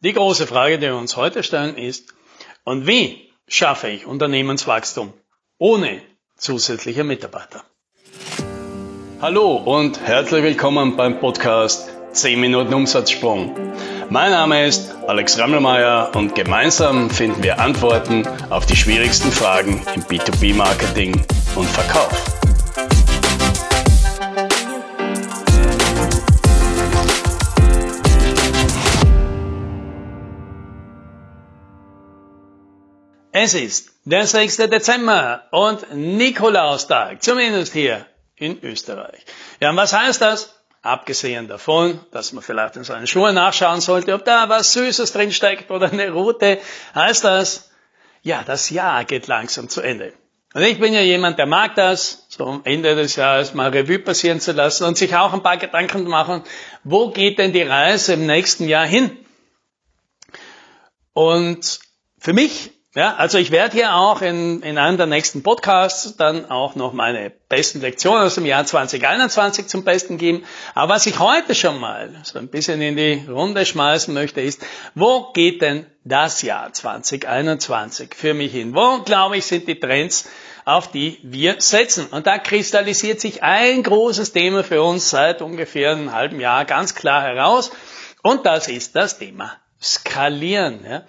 Die große Frage, die wir uns heute stellen, ist, und wie schaffe ich Unternehmenswachstum ohne zusätzliche Mitarbeiter? Hallo und herzlich willkommen beim Podcast 10 Minuten Umsatzsprung. Mein Name ist Alex Rammelmeier und gemeinsam finden wir Antworten auf die schwierigsten Fragen im B2B-Marketing und Verkauf. Es ist der 6. Dezember und Nikolaustag, zumindest hier in Österreich. Ja, und was heißt das? Abgesehen davon, dass man vielleicht in seinen Schuhen nachschauen sollte, ob da was Süßes drin steckt oder eine Route, heißt das, ja, das Jahr geht langsam zu Ende. Und ich bin ja jemand, der mag das, so am Ende des Jahres mal Revue passieren zu lassen und sich auch ein paar Gedanken machen, wo geht denn die Reise im nächsten Jahr hin? Und für mich ja, also ich werde hier auch in, in einem der nächsten Podcasts dann auch noch meine besten Lektionen aus dem Jahr 2021 zum Besten geben. Aber was ich heute schon mal so ein bisschen in die Runde schmeißen möchte, ist, wo geht denn das Jahr 2021 für mich hin? Wo, glaube ich, sind die Trends, auf die wir setzen? Und da kristallisiert sich ein großes Thema für uns seit ungefähr einem halben Jahr ganz klar heraus. Und das ist das Thema Skalieren. Ja.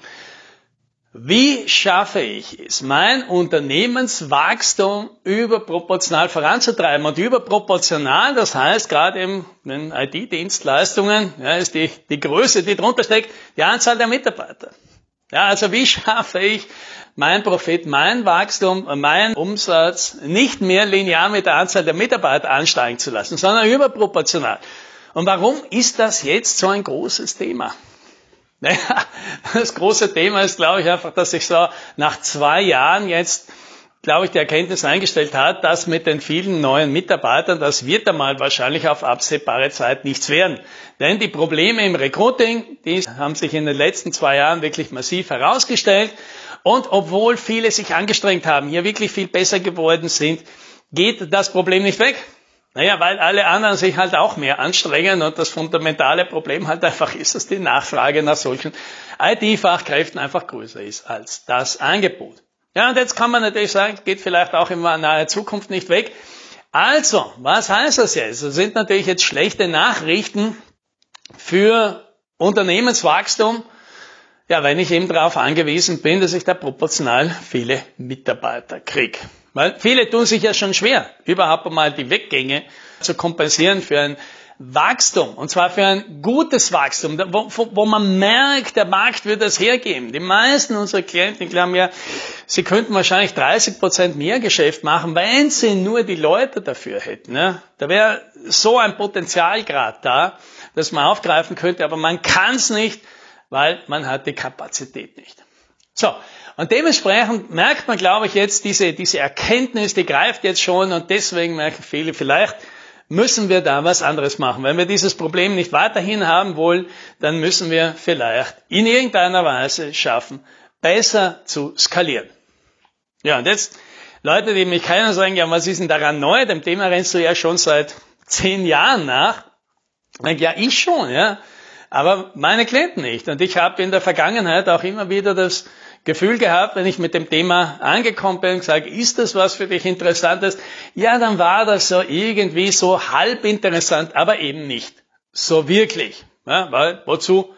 Wie schaffe ich es, mein Unternehmenswachstum überproportional voranzutreiben? Und überproportional, das heißt, gerade in den IT-Dienstleistungen ja, ist die, die Größe, die drunter steckt, die Anzahl der Mitarbeiter. Ja, also wie schaffe ich mein Profit, mein Wachstum, mein Umsatz nicht mehr linear mit der Anzahl der Mitarbeiter ansteigen zu lassen, sondern überproportional. Und warum ist das jetzt so ein großes Thema? Naja, das große Thema ist, glaube ich, einfach, dass sich so nach zwei Jahren jetzt, glaube ich, die Erkenntnis eingestellt hat, dass mit den vielen neuen Mitarbeitern, das wird einmal wahrscheinlich auf absehbare Zeit nichts werden. Denn die Probleme im Recruiting, die haben sich in den letzten zwei Jahren wirklich massiv herausgestellt. Und obwohl viele sich angestrengt haben, hier wirklich viel besser geworden sind, geht das Problem nicht weg. Naja, weil alle anderen sich halt auch mehr anstrengen und das fundamentale Problem halt einfach ist, dass die Nachfrage nach solchen IT-Fachkräften einfach größer ist als das Angebot. Ja, und jetzt kann man natürlich sagen, geht vielleicht auch in naher Zukunft nicht weg. Also, was heißt das jetzt? Das sind natürlich jetzt schlechte Nachrichten für Unternehmenswachstum. Ja, wenn ich eben darauf angewiesen bin, dass ich da proportional viele Mitarbeiter kriege. Weil viele tun sich ja schon schwer, überhaupt einmal die Weggänge zu kompensieren für ein Wachstum. Und zwar für ein gutes Wachstum, wo, wo man merkt, der Markt wird das hergeben. Die meisten unserer Klienten glauben ja, sie könnten wahrscheinlich 30 Prozent mehr Geschäft machen, wenn sie nur die Leute dafür hätten. Ja? Da wäre so ein Potenzialgrad da, dass man aufgreifen könnte, aber man kann es nicht, weil man hat die Kapazität nicht. So, und dementsprechend merkt man, glaube ich, jetzt diese, diese Erkenntnis, die greift jetzt schon und deswegen merken viele, vielleicht müssen wir da was anderes machen. Wenn wir dieses Problem nicht weiterhin haben wollen, dann müssen wir vielleicht in irgendeiner Weise schaffen, besser zu skalieren. Ja, und jetzt Leute, die mich kennen, sagen, ja, was ist denn daran neu? Dem Thema rennst du ja schon seit zehn Jahren nach. Ja, ich schon, ja. Aber meine Klienten nicht. Und ich habe in der Vergangenheit auch immer wieder das Gefühl gehabt, wenn ich mit dem Thema angekommen bin und gesagt, ist das was für dich Interessantes? Ja, dann war das so irgendwie so halb interessant, aber eben nicht so wirklich. Ja, weil, wozu?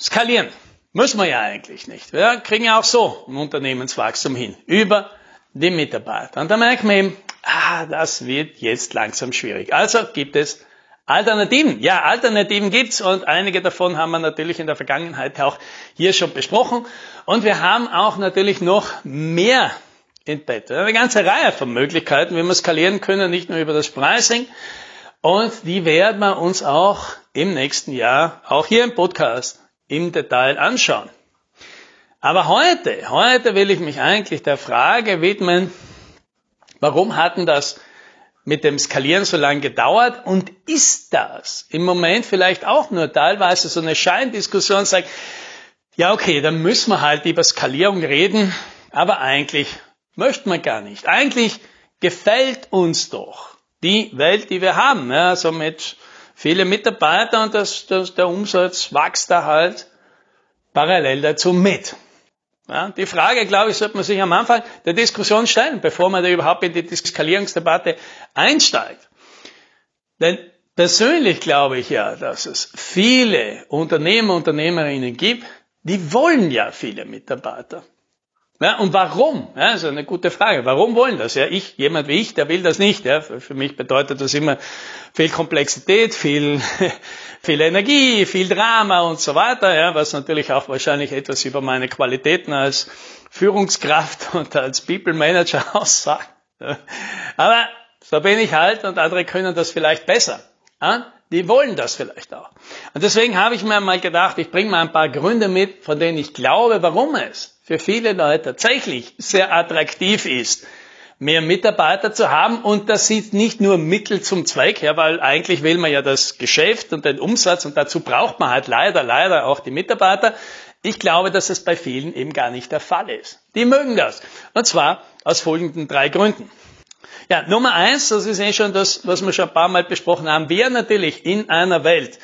Skalieren. Müssen wir ja eigentlich nicht. Wir kriegen ja auch so ein Unternehmenswachstum hin. Über die Mitarbeiter. Und da merkt man eben, ah, das wird jetzt langsam schwierig. Also gibt es Alternativen. Ja, Alternativen gibt's und einige davon haben wir natürlich in der Vergangenheit auch hier schon besprochen. Und wir haben auch natürlich noch mehr in petto. Eine ganze Reihe von Möglichkeiten, wie wir skalieren können, nicht nur über das Pricing. Und die werden wir uns auch im nächsten Jahr, auch hier im Podcast, im Detail anschauen. Aber heute, heute will ich mich eigentlich der Frage widmen, warum hatten das mit dem Skalieren so lange gedauert und ist das im Moment vielleicht auch nur teilweise so eine Scheindiskussion, sagt, ja okay, dann müssen wir halt über Skalierung reden, aber eigentlich möchten wir gar nicht. Eigentlich gefällt uns doch die Welt, die wir haben, ja, so mit viele Mitarbeiter und das, das, der Umsatz wächst da halt parallel dazu mit. Ja, die Frage, glaube ich, sollte man sich am Anfang der Diskussion stellen, bevor man da überhaupt in die Skalierungsdebatte einsteigt. Denn persönlich glaube ich ja, dass es viele Unternehmer, Unternehmerinnen gibt, die wollen ja viele Mitarbeiter. Ja, und warum? Ja, ist eine gute Frage. Warum wollen das? Ja, ich, jemand wie ich, der will das nicht. Ja, für mich bedeutet das immer viel Komplexität, viel, viel Energie, viel Drama und so weiter. Ja, was natürlich auch wahrscheinlich etwas über meine Qualitäten als Führungskraft und als People Manager aussagt. Aber so bin ich halt und andere können das vielleicht besser. Ja? Die wollen das vielleicht auch. Und deswegen habe ich mir mal gedacht, ich bringe mal ein paar Gründe mit, von denen ich glaube, warum es für viele Leute tatsächlich sehr attraktiv ist, mehr Mitarbeiter zu haben und das ist nicht nur Mittel zum Zweck, ja, weil eigentlich will man ja das Geschäft und den Umsatz und dazu braucht man halt leider, leider auch die Mitarbeiter. Ich glaube, dass es bei vielen eben gar nicht der Fall ist. Die mögen das. Und zwar aus folgenden drei Gründen. Ja, Nummer eins, das ist eh schon das, was wir schon ein paar Mal besprochen haben. Wer natürlich in einer Welt,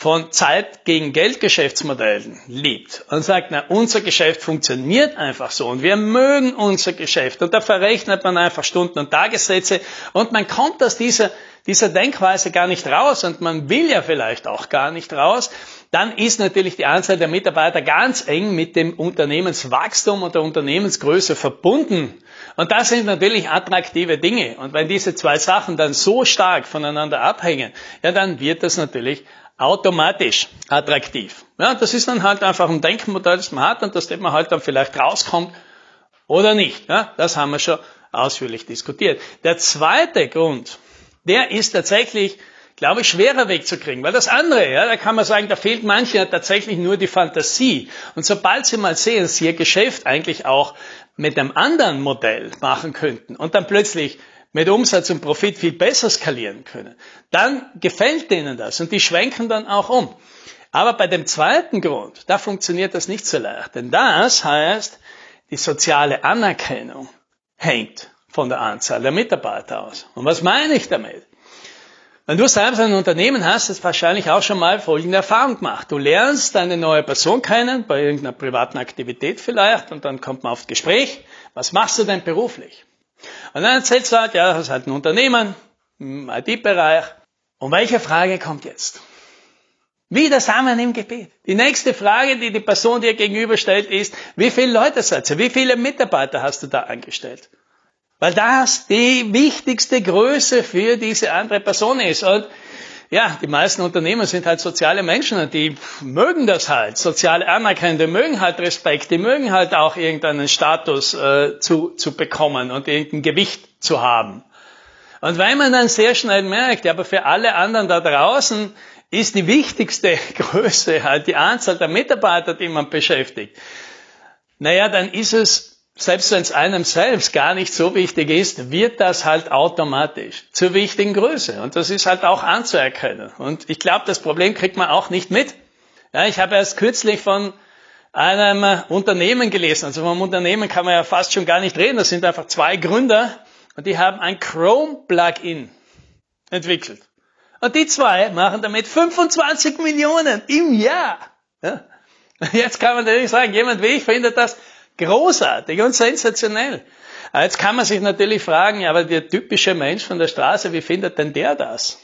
von Zeit gegen Geldgeschäftsmodellen liebt und sagt, na, unser Geschäft funktioniert einfach so und wir mögen unser Geschäft und da verrechnet man einfach Stunden und Tagessätze und man kommt aus dieser, dieser Denkweise gar nicht raus und man will ja vielleicht auch gar nicht raus, dann ist natürlich die Anzahl der Mitarbeiter ganz eng mit dem Unternehmenswachstum und der Unternehmensgröße verbunden. Und das sind natürlich attraktive Dinge. Und wenn diese zwei Sachen dann so stark voneinander abhängen, ja, dann wird das natürlich automatisch attraktiv. Ja, das ist dann halt einfach ein Denkmodell, das man hat und das dem man halt dann vielleicht rauskommt oder nicht. Ja, das haben wir schon ausführlich diskutiert. Der zweite Grund, der ist tatsächlich, glaube ich, schwerer wegzukriegen, weil das andere, ja, da kann man sagen, da fehlt manchen tatsächlich nur die Fantasie. Und sobald sie mal sehen, dass sie ihr Geschäft eigentlich auch mit einem anderen Modell machen könnten und dann plötzlich mit Umsatz und Profit viel besser skalieren können, dann gefällt denen das und die schwenken dann auch um. Aber bei dem zweiten Grund, da funktioniert das nicht so leicht, denn das heißt, die soziale Anerkennung hängt von der Anzahl der Mitarbeiter aus. Und was meine ich damit? Wenn du selbst ein Unternehmen hast, hast du wahrscheinlich auch schon mal folgende Erfahrung gemacht. Du lernst eine neue Person kennen, bei irgendeiner privaten Aktivität vielleicht, und dann kommt man auf Gespräch. Was machst du denn beruflich? Und dann erzählst du halt, ja, das ist halt ein Unternehmen im IT-Bereich. Und welche Frage kommt jetzt? Wie der Samen im Gebet. Die nächste Frage, die die Person dir gegenüberstellt, ist, wie viele Leute seid ihr? Wie viele Mitarbeiter hast du da angestellt? Weil das die wichtigste Größe für diese andere Person ist. Und ja, die meisten Unternehmer sind halt soziale Menschen und die mögen das halt, soziale Anerkennung, die mögen halt Respekt, die mögen halt auch irgendeinen Status äh, zu, zu bekommen und irgendein Gewicht zu haben. Und weil man dann sehr schnell merkt, ja, aber für alle anderen da draußen ist die wichtigste Größe halt die Anzahl der Mitarbeiter, die man beschäftigt. Naja, dann ist es selbst wenn es einem selbst gar nicht so wichtig ist, wird das halt automatisch zur wichtigen Größe. Und das ist halt auch anzuerkennen. Und ich glaube, das Problem kriegt man auch nicht mit. Ja, ich habe erst kürzlich von einem Unternehmen gelesen. Also vom Unternehmen kann man ja fast schon gar nicht reden. Das sind einfach zwei Gründer und die haben ein Chrome-Plugin entwickelt. Und die zwei machen damit 25 Millionen im Jahr. Ja. Jetzt kann man natürlich sagen, jemand wie ich findet das Großartig und sensationell. Jetzt kann man sich natürlich fragen, ja, aber der typische Mensch von der Straße, wie findet denn der das?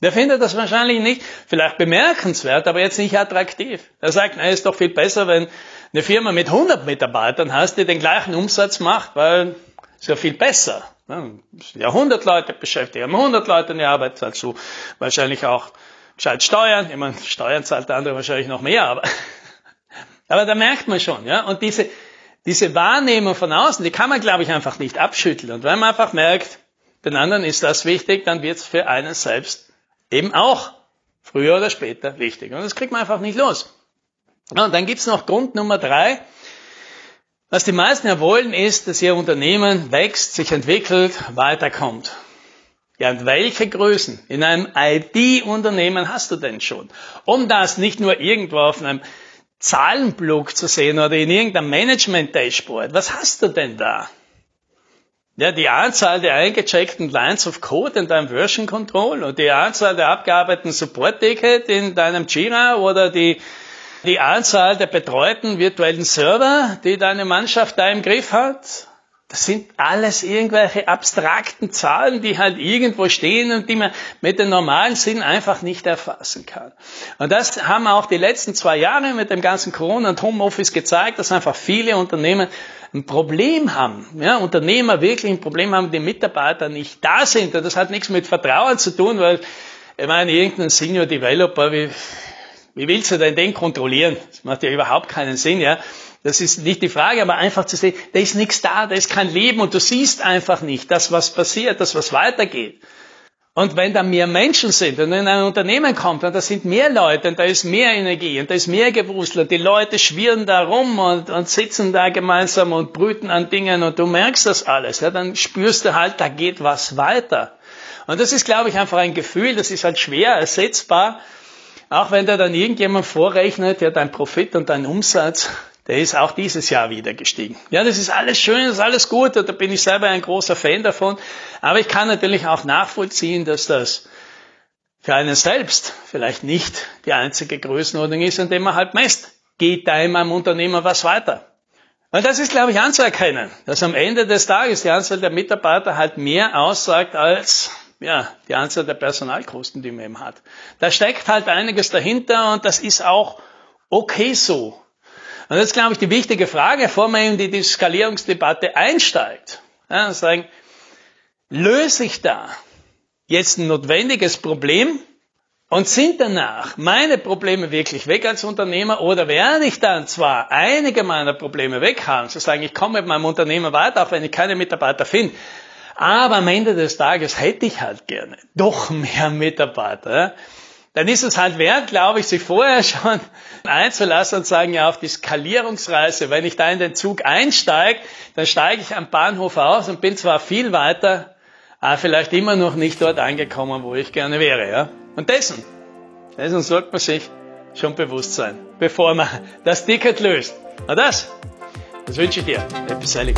Der findet das wahrscheinlich nicht, vielleicht bemerkenswert, aber jetzt nicht attraktiv. Er sagt, na, ist doch viel besser, wenn eine Firma mit 100 Mitarbeitern hast, die den gleichen Umsatz macht, weil es ja viel besser. Ja, 100 Leute beschäftigt, haben 100 Leute in der Arbeit, du wahrscheinlich auch gescheit Steuern. Ich meine, Steuern zahlt der andere wahrscheinlich noch mehr, aber, aber da merkt man schon, ja. Und diese, diese Wahrnehmung von außen, die kann man, glaube ich, einfach nicht abschütteln. Und wenn man einfach merkt, den anderen ist das wichtig, dann wird es für einen selbst eben auch früher oder später wichtig. Und das kriegt man einfach nicht los. Und dann gibt's noch Grund Nummer drei. Was die meisten ja wollen, ist, dass ihr Unternehmen wächst, sich entwickelt, weiterkommt. Ja, und welche Größen in einem IT-Unternehmen hast du denn schon? Um das nicht nur irgendwo auf einem Zahlenblock zu sehen oder in irgendeinem Management-Dashboard. Was hast du denn da? Ja, die Anzahl der eingecheckten Lines of Code in deinem Version Control und die Anzahl der abgearbeiteten Support-Ticket in deinem Jira oder die, die Anzahl der betreuten virtuellen Server, die deine Mannschaft da im Griff hat. Das sind alles irgendwelche abstrakten Zahlen, die halt irgendwo stehen und die man mit dem normalen Sinn einfach nicht erfassen kann. Und das haben auch die letzten zwei Jahre mit dem ganzen Corona und Homeoffice gezeigt, dass einfach viele Unternehmen ein Problem haben. Ja, Unternehmer wirklich ein Problem haben, die Mitarbeiter nicht da sind. Und das hat nichts mit Vertrauen zu tun, weil, ich meine, irgendein Senior Developer, wie, wie willst du denn den kontrollieren? Das macht ja überhaupt keinen Sinn, ja. Das ist nicht die Frage, aber einfach zu sehen, da ist nichts da, da ist kein Leben und du siehst einfach nicht das, was passiert, das, was weitergeht. Und wenn da mehr Menschen sind und in ein Unternehmen kommt und da sind mehr Leute und da ist mehr Energie und da ist mehr Gewusel und die Leute schwirren da rum und, und sitzen da gemeinsam und brüten an Dingen und du merkst das alles, ja, dann spürst du halt, da geht was weiter. Und das ist, glaube ich, einfach ein Gefühl, das ist halt schwer ersetzbar, auch wenn da dann irgendjemand vorrechnet, ja, dein Profit und dein Umsatz, der ist auch dieses Jahr wieder gestiegen. Ja, das ist alles schön, das ist alles gut, und da bin ich selber ein großer Fan davon. Aber ich kann natürlich auch nachvollziehen, dass das für einen selbst vielleicht nicht die einzige Größenordnung ist, indem man halt messt. Geht da in meinem Unternehmen was weiter? Und das ist, glaube ich, anzuerkennen, dass am Ende des Tages die Anzahl der Mitarbeiter halt mehr aussagt als ja, die Anzahl der Personalkosten, die man eben hat. Da steckt halt einiges dahinter und das ist auch okay so. Und ist, glaube ich, die wichtige Frage, bevor man in die Skalierungsdebatte einsteigt. Ja, sagen, löse ich da jetzt ein notwendiges Problem und sind danach meine Probleme wirklich weg als Unternehmer oder werde ich dann zwar einige meiner Probleme weg haben, zu sagen, ich komme mit meinem Unternehmen weiter, auch wenn ich keine Mitarbeiter finde, aber am Ende des Tages hätte ich halt gerne doch mehr Mitarbeiter dann ist es halt wert, glaube ich, sich vorher schon einzulassen und sagen, ja, auf die Skalierungsreise, wenn ich da in den Zug einsteige, dann steige ich am Bahnhof aus und bin zwar viel weiter, aber vielleicht immer noch nicht dort angekommen, wo ich gerne wäre. Ja? Und dessen, dessen sollte man sich schon bewusst sein, bevor man das Ticket löst. Na das, das wünsche ich dir. Happy Sailing.